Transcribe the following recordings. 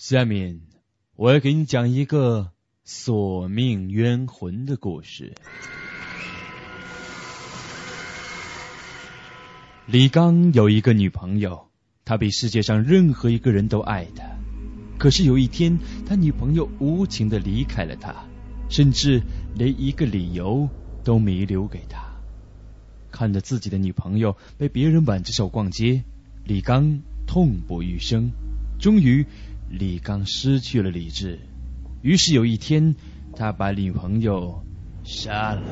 下面我要给你讲一个索命冤魂的故事。李刚有一个女朋友，他比世界上任何一个人都爱她。可是有一天，他女朋友无情的离开了他，甚至连一个理由都没留给他。看着自己的女朋友被别人挽着手逛街，李刚痛不欲生。终于。李刚失去了理智，于是有一天，他把女朋友杀了。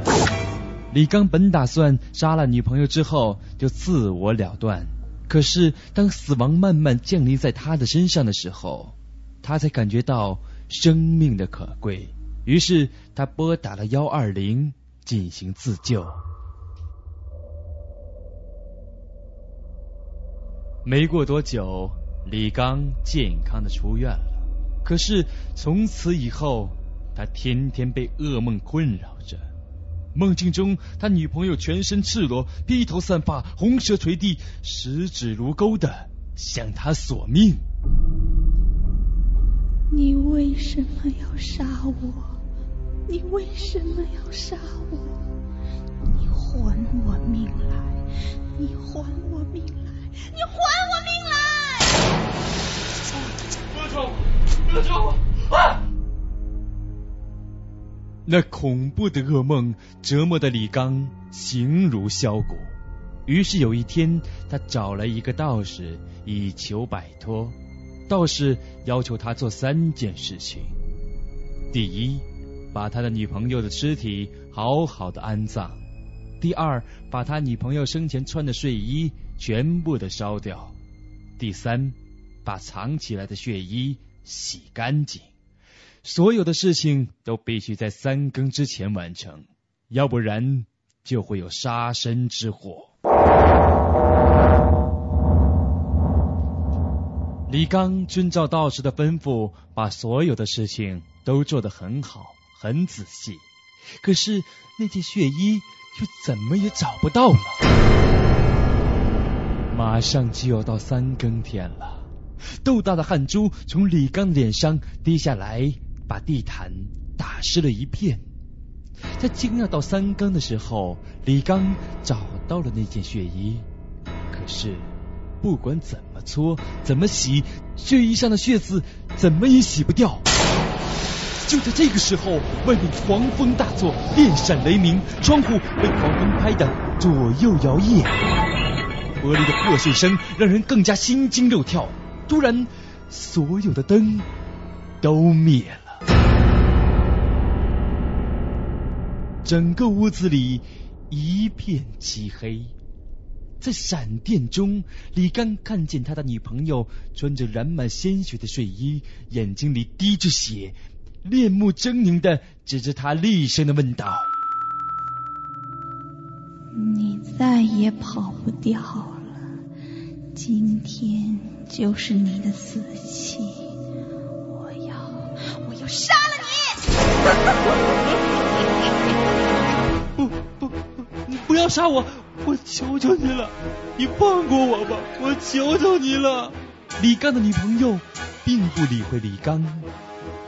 李刚本打算杀了女朋友之后就自我了断，可是当死亡慢慢降临在他的身上的时候，他才感觉到生命的可贵。于是他拨打了幺二零进行自救。没过多久。李刚健康的出院了，可是从此以后，他天天被噩梦困扰着。梦境中，他女朋友全身赤裸，披头散发，红舌垂地，十指如钩的向他索命。你为什么要杀我？你为什么要杀我？你还我命来！你还我命来！你还我！要抓我！不要抓我！啊！那恐怖的噩梦折磨的李刚形如削骨。于是有一天，他找了一个道士以求摆脱。道士要求他做三件事情：第一，把他的女朋友的尸体好好的安葬；第二，把他女朋友生前穿的睡衣全部的烧掉；第三。把藏起来的血衣洗干净，所有的事情都必须在三更之前完成，要不然就会有杀身之祸。李刚遵照道士的吩咐，把所有的事情都做得很好，很仔细。可是那件血衣却怎么也找不到了。马上就要到三更天了。豆大的汗珠从李刚脸上滴下来，把地毯打湿了一片。在惊讶到三更的时候，李刚找到了那件血衣，可是不管怎么搓、怎么洗，血衣上的血渍怎么也洗不掉。就在这个时候，外面狂风大作，电闪雷鸣，窗户被狂风拍得左右摇曳，玻璃的破碎声让人更加心惊肉跳。突然，所有的灯都灭了，整个屋子里一片漆黑。在闪电中，李刚看见他的女朋友穿着染满鲜血的睡衣，眼睛里滴着血，面目狰狞的指着他，厉声的问道：“你再也跑不掉。了，今天。”就是你的死期，我要，我要杀了你！不不不，你不要杀我，我求求你了，你放过我吧，我求求你了。李刚的女朋友并不理会李刚，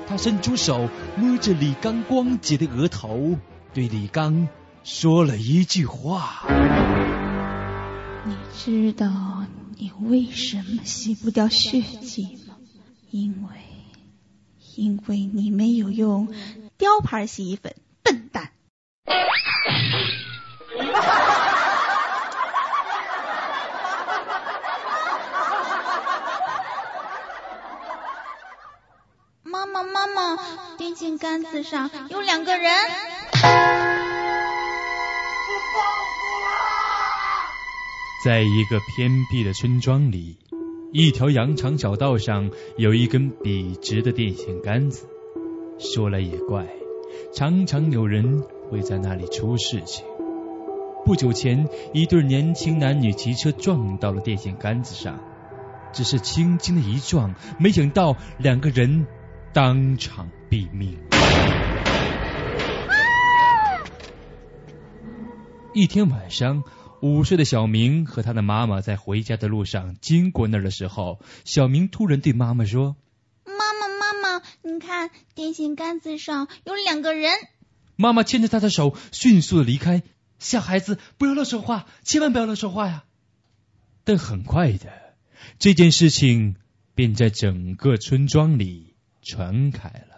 她伸出手摸着李刚光洁的额头，对李刚说了一句话：“你知道。”你为什么洗不掉血迹吗？因为，因为你没有用雕牌洗衣粉，笨蛋！妈妈，妈妈，电线杆子上有两个人。在一个偏僻的村庄里，一条羊肠小道上有一根笔直的电线杆子。说来也怪，常常有人会在那里出事情。不久前，一对年轻男女骑车撞到了电线杆子上，只是轻轻的一撞，没想到两个人当场毙命。一天晚上。五岁的小明和他的妈妈在回家的路上经过那儿的时候，小明突然对妈妈说：“妈妈，妈妈你看电线杆子上有两个人。妈妈牵着他的手迅速的离开。小孩子不要乱说话，千万不要乱说话呀！但很快的，这件事情便在整个村庄里传开了。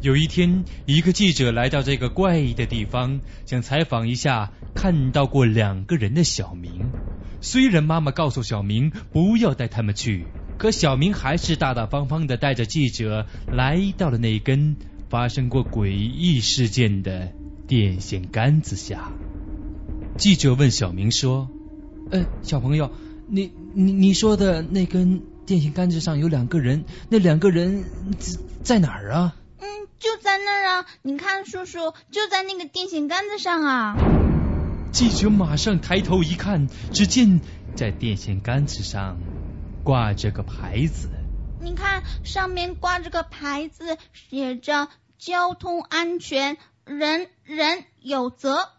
有一天，一个记者来到这个怪异的地方，想采访一下看到过两个人的小明。虽然妈妈告诉小明不要带他们去，可小明还是大大方方的带着记者来到了那根发生过诡异事件的电线杆子下。记者问小明说：“呃，小朋友，你你你说的那根电线杆子上有两个人，那两个人在哪儿啊？”就在那儿啊！你看，叔叔就在那个电线杆子上啊！记者马上抬头一看，只见在电线杆子上挂着个牌子。你看，上面挂着个牌子，写着“交通安全，人人有责”。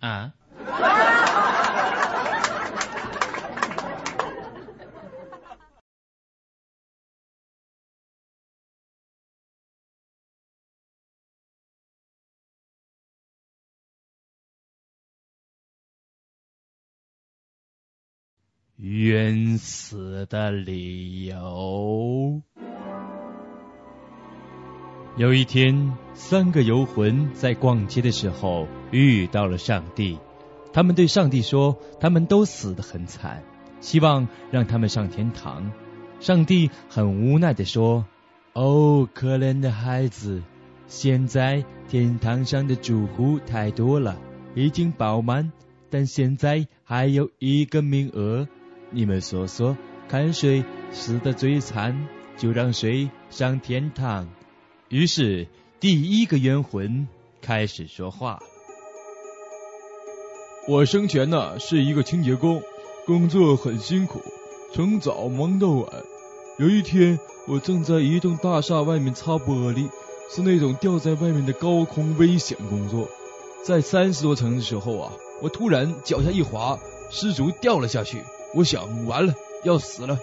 啊？冤死的理由。有一天，三个游魂在逛街的时候遇到了上帝。他们对上帝说：“他们都死得很惨，希望让他们上天堂。”上帝很无奈的说：“哦，可怜的孩子，现在天堂上的住户太多了，已经爆满，但现在还有一个名额。”你们说说，看谁死的最惨，就让谁上天堂。于是，第一个冤魂开始说话：“我生前呢是一个清洁工，工作很辛苦，从早忙到晚。有一天，我正在一栋大厦外面擦玻璃，是那种吊在外面的高空危险工作。在三十多层的时候啊，我突然脚下一滑，失足掉了下去。”我想完了，要死了，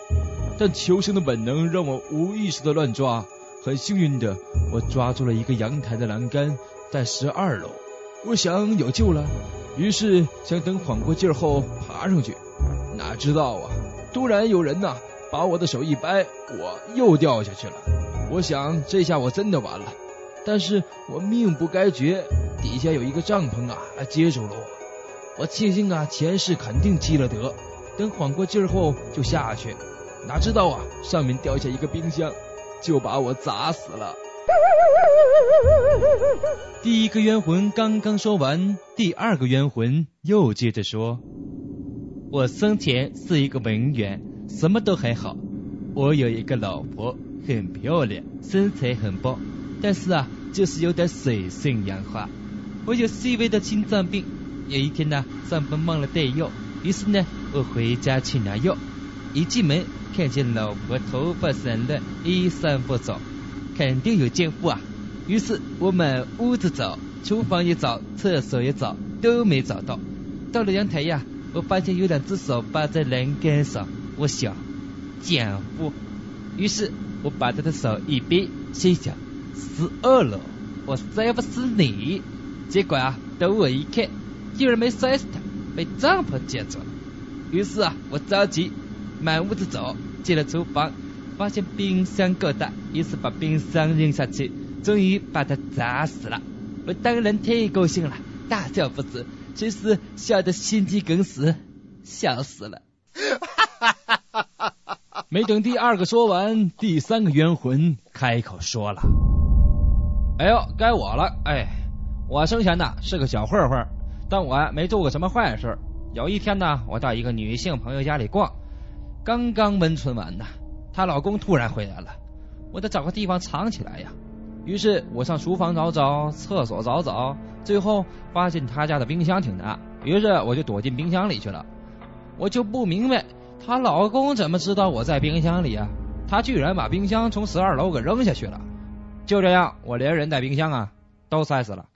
但求生的本能让我无意识的乱抓。很幸运的，我抓住了一个阳台的栏杆，在十二楼。我想有救了，于是想等缓过劲儿后爬上去。哪知道啊，突然有人呐把我的手一掰，我又掉下去了。我想这下我真的完了，但是我命不该绝，底下有一个帐篷啊接住了我。我庆幸啊，前世肯定积了德。等缓过劲儿后就下去，哪知道啊，上面掉下一个冰箱，就把我砸死了。第一个冤魂刚刚说完，第二个冤魂又接着说：“我生前是一个文员，什么都还好。我有一个老婆，很漂亮，身材很棒，但是啊，就是有点水性杨花。我有细微的心脏病，有一天呢，上班忘了带药。”于是呢，我回家去拿药，一进门看见老婆头发散乱，衣衫不整，肯定有奸夫啊。于是我满屋子找，厨房也找，厕所也找，都没找到。到了阳台呀，我发现有两只手扒在栏杆上，我想奸夫。于是我把他的手一逼，心想十二楼，我摔不死你。结果啊，等我一看，竟然没摔死他。被帐篷接住了，于是啊，我着急满屋子走，进了厨房，发现冰箱够大，于是把冰箱扔下去，终于把它砸死了。我当然太高兴了，大笑不止，其实笑得心肌梗死，笑死了。没等第二个说完，第三个冤魂开口说了：“哎呦，该我了，哎，我生前呢是个小混混。”但我没做过什么坏事。有一天呢，我到一个女性朋友家里逛，刚刚温存完呢，她老公突然回来了，我得找个地方藏起来呀。于是我上厨房找找，厕所找找，最后发现她家的冰箱挺大，于是我就躲进冰箱里去了。我就不明白，她老公怎么知道我在冰箱里啊？他居然把冰箱从十二楼给扔下去了。就这样，我连人带冰箱啊都摔死了。